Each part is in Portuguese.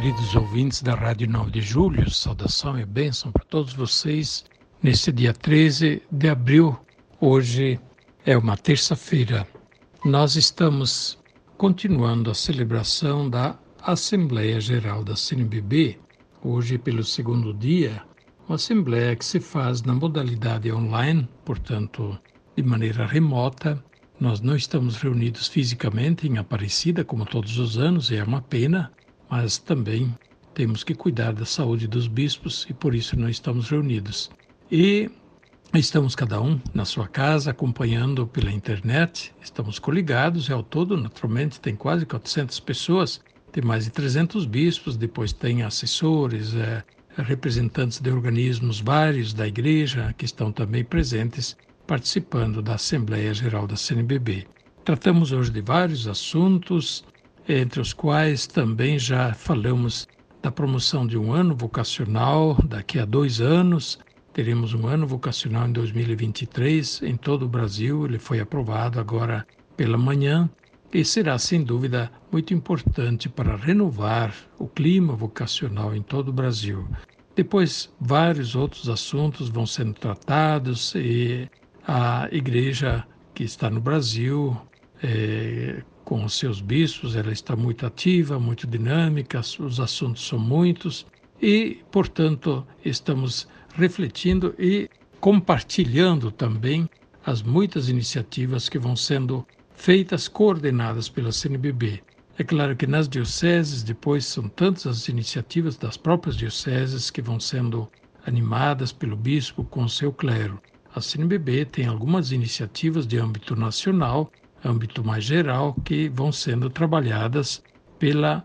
Queridos ouvintes da Rádio 9 de Julho, saudação e bênção para todos vocês neste dia 13 de abril. Hoje é uma terça-feira. Nós estamos continuando a celebração da Assembleia Geral da CNBB, hoje pelo segundo dia, uma assembleia que se faz na modalidade online, portanto, de maneira remota. Nós não estamos reunidos fisicamente em Aparecida, como todos os anos, e é uma pena, mas também temos que cuidar da saúde dos bispos e por isso não estamos reunidos. E estamos cada um na sua casa acompanhando pela internet, estamos coligados e ao todo, naturalmente, tem quase 400 pessoas, tem mais de 300 bispos, depois tem assessores, é, representantes de organismos vários da igreja que estão também presentes participando da Assembleia Geral da CNBB. Tratamos hoje de vários assuntos, entre os quais também já falamos da promoção de um ano vocacional daqui a dois anos. Teremos um ano vocacional em 2023 em todo o Brasil. Ele foi aprovado agora pela manhã e será, sem dúvida, muito importante para renovar o clima vocacional em todo o Brasil. Depois, vários outros assuntos vão sendo tratados e a igreja que está no Brasil é, com os seus bispos, ela está muito ativa, muito dinâmica, os assuntos são muitos e, portanto, estamos refletindo e compartilhando também as muitas iniciativas que vão sendo feitas, coordenadas pela CNBB. É claro que nas dioceses, depois, são tantas as iniciativas das próprias dioceses que vão sendo animadas pelo bispo com seu clero. A CNBB tem algumas iniciativas de âmbito nacional âmbito mais geral, que vão sendo trabalhadas pela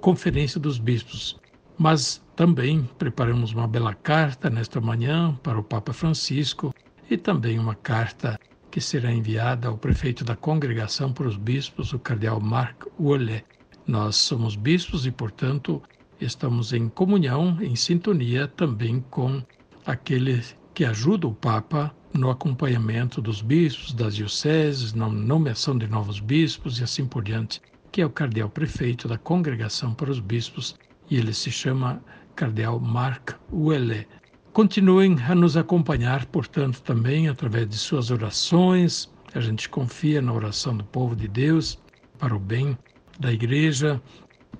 Conferência dos Bispos. Mas também preparamos uma bela carta nesta manhã para o Papa Francisco e também uma carta que será enviada ao prefeito da Congregação para os Bispos, o cardeal Marc Ouellet. Nós somos bispos e, portanto, estamos em comunhão, em sintonia também com aquele que ajuda o Papa no acompanhamento dos bispos, das dioceses, na nomeação de novos bispos e assim por diante, que é o cardeal prefeito da Congregação para os Bispos e ele se chama Cardeal Marc Ouellet. Continuem a nos acompanhar, portanto, também através de suas orações. A gente confia na oração do povo de Deus para o bem da igreja,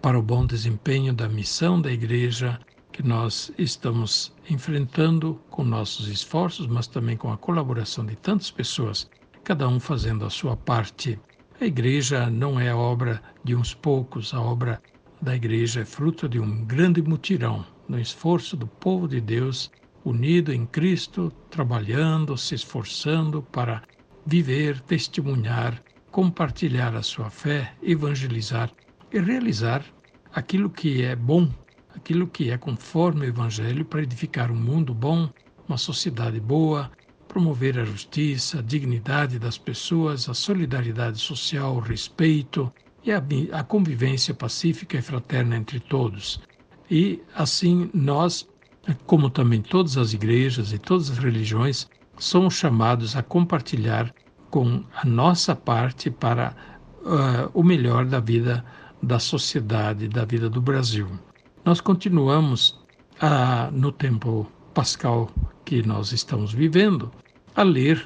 para o bom desempenho da missão da igreja que nós estamos enfrentando com nossos esforços, mas também com a colaboração de tantas pessoas, cada um fazendo a sua parte. A igreja não é obra de uns poucos, a obra da igreja é fruto de um grande mutirão, no esforço do povo de Deus unido em Cristo, trabalhando, se esforçando para viver, testemunhar, compartilhar a sua fé, evangelizar e realizar aquilo que é bom aquilo que é conforme o Evangelho para edificar um mundo bom, uma sociedade boa, promover a justiça, a dignidade das pessoas, a solidariedade social, o respeito e a, a convivência pacífica e fraterna entre todos. E assim nós, como também todas as igrejas e todas as religiões, somos chamados a compartilhar com a nossa parte para uh, o melhor da vida da sociedade, da vida do Brasil. Nós continuamos a, no tempo pascal que nós estamos vivendo a ler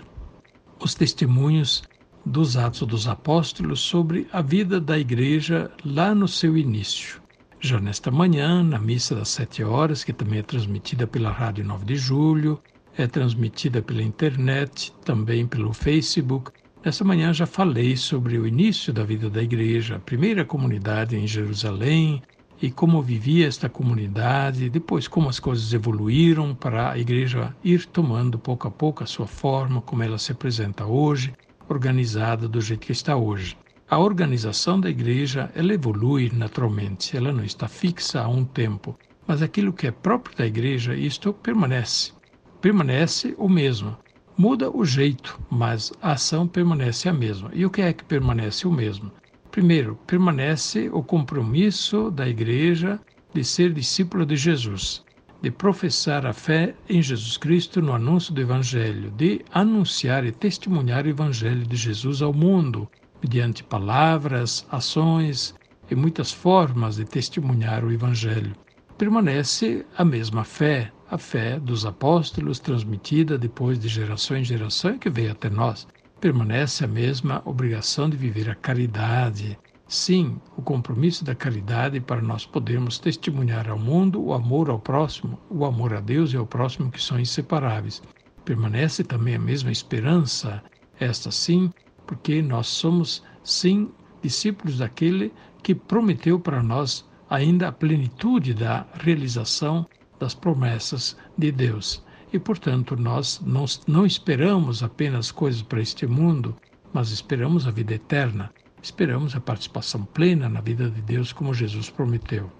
os testemunhos dos Atos dos Apóstolos sobre a vida da igreja lá no seu início. Já nesta manhã, na missa das sete horas, que também é transmitida pela Rádio 9 de Julho, é transmitida pela internet, também pelo Facebook. Nesta manhã já falei sobre o início da vida da igreja, a primeira comunidade em Jerusalém, e como vivia esta comunidade, depois como as coisas evoluíram para a igreja ir tomando pouco a pouco a sua forma, como ela se apresenta hoje, organizada do jeito que está hoje. A organização da igreja, ela evolui naturalmente, ela não está fixa há um tempo, Mas aquilo que é próprio da igreja, isto permanece. Permanece o mesmo. Muda o jeito, mas a ação permanece a mesma. E o que é que permanece o mesmo? Primeiro, permanece o compromisso da igreja de ser discípula de Jesus, de professar a fé em Jesus Cristo no anúncio do Evangelho, de anunciar e testemunhar o Evangelho de Jesus ao mundo, mediante palavras, ações e muitas formas de testemunhar o Evangelho. Permanece a mesma fé, a fé dos apóstolos, transmitida depois de geração em geração que veio até nós. Permanece a mesma obrigação de viver a caridade, Sim, o compromisso da caridade para nós podermos testemunhar ao mundo o amor ao próximo, o amor a Deus e ao próximo que são inseparáveis. Permanece também a mesma esperança, esta sim, porque nós somos, sim, discípulos daquele que prometeu para nós ainda a plenitude da realização das promessas de Deus. E, portanto, nós não, não esperamos apenas coisas para este mundo, mas esperamos a vida eterna esperamos a participação plena na vida de Deus como Jesus prometeu.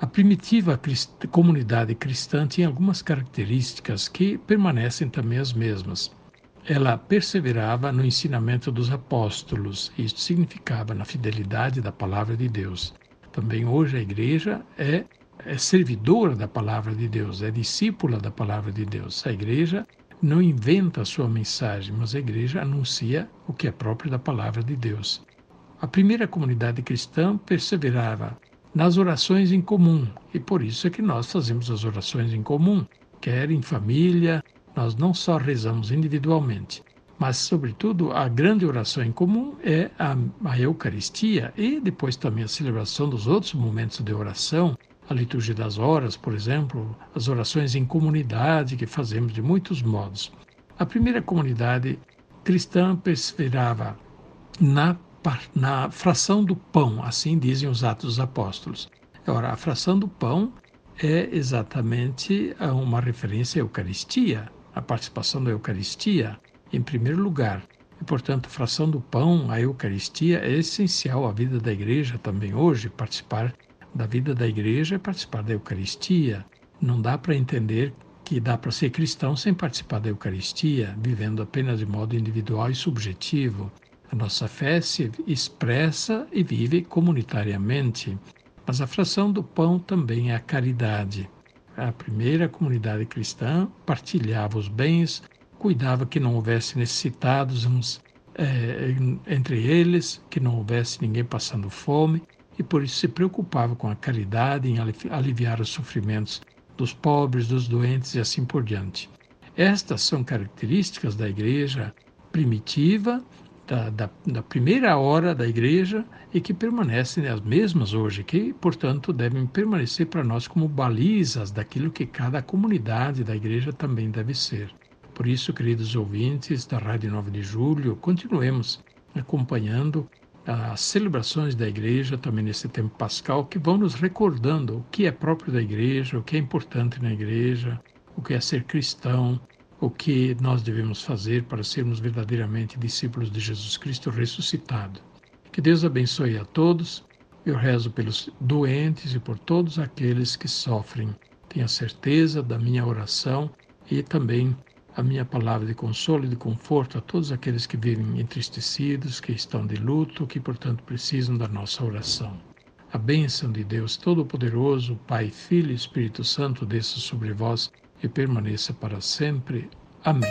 A primitiva crist... comunidade cristã tinha algumas características que permanecem também as mesmas. Ela perseverava no ensinamento dos apóstolos, e isto significava na fidelidade da palavra de Deus. Também hoje a igreja é, é servidora da palavra de Deus, é discípula da palavra de Deus. A igreja não inventa a sua mensagem, mas a igreja anuncia o que é próprio da palavra de Deus. A primeira comunidade cristã perseverava nas orações em comum, e por isso é que nós fazemos as orações em comum, quer em família, nós não só rezamos individualmente, mas, sobretudo, a grande oração em comum é a, a Eucaristia e depois também a celebração dos outros momentos de oração, a liturgia das horas, por exemplo, as orações em comunidade que fazemos de muitos modos. A primeira comunidade cristã perseverava na na fração do pão, assim dizem os Atos dos Apóstolos. Ora, a fração do pão é exatamente uma referência à Eucaristia, a participação da Eucaristia em primeiro lugar. E, portanto, a fração do pão, a Eucaristia, é essencial à vida da igreja também hoje. Participar da vida da igreja é participar da Eucaristia. Não dá para entender que dá para ser cristão sem participar da Eucaristia, vivendo apenas de modo individual e subjetivo. A nossa fé se expressa e vive comunitariamente, mas a fração do pão também é a caridade. A primeira comunidade cristã partilhava os bens, cuidava que não houvesse necessitados uns, é, entre eles, que não houvesse ninguém passando fome, e por isso se preocupava com a caridade em aliviar os sofrimentos dos pobres, dos doentes e assim por diante. Estas são características da igreja primitiva da, da, da, primeira hora da igreja e que permanecem as mesmas hoje, que, portanto, devem permanecer para nós como balizas daquilo que cada comunidade da igreja também deve ser. Por isso, queridos ouvintes da Rádio 9 de Julho, continuemos acompanhando as celebrações da igreja também nesse tempo pascal, que vão nos recordando o que é próprio da igreja, o que é importante na igreja, o que é ser cristão, o que nós devemos fazer para sermos verdadeiramente discípulos de Jesus Cristo ressuscitado. Que Deus abençoe a todos. Eu rezo pelos doentes e por todos aqueles que sofrem. Tenha certeza da minha oração e também a minha palavra de consolo e de conforto a todos aqueles que vivem entristecidos, que estão de luto, que portanto precisam da nossa oração. A bênção de Deus Todo-Poderoso, Pai, Filho e Espírito Santo desça sobre vós e permaneça para sempre. Amém.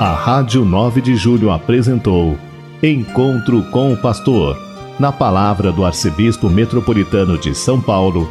A Rádio 9 de Julho apresentou Encontro com o Pastor, na palavra do Arcebispo Metropolitano de São Paulo,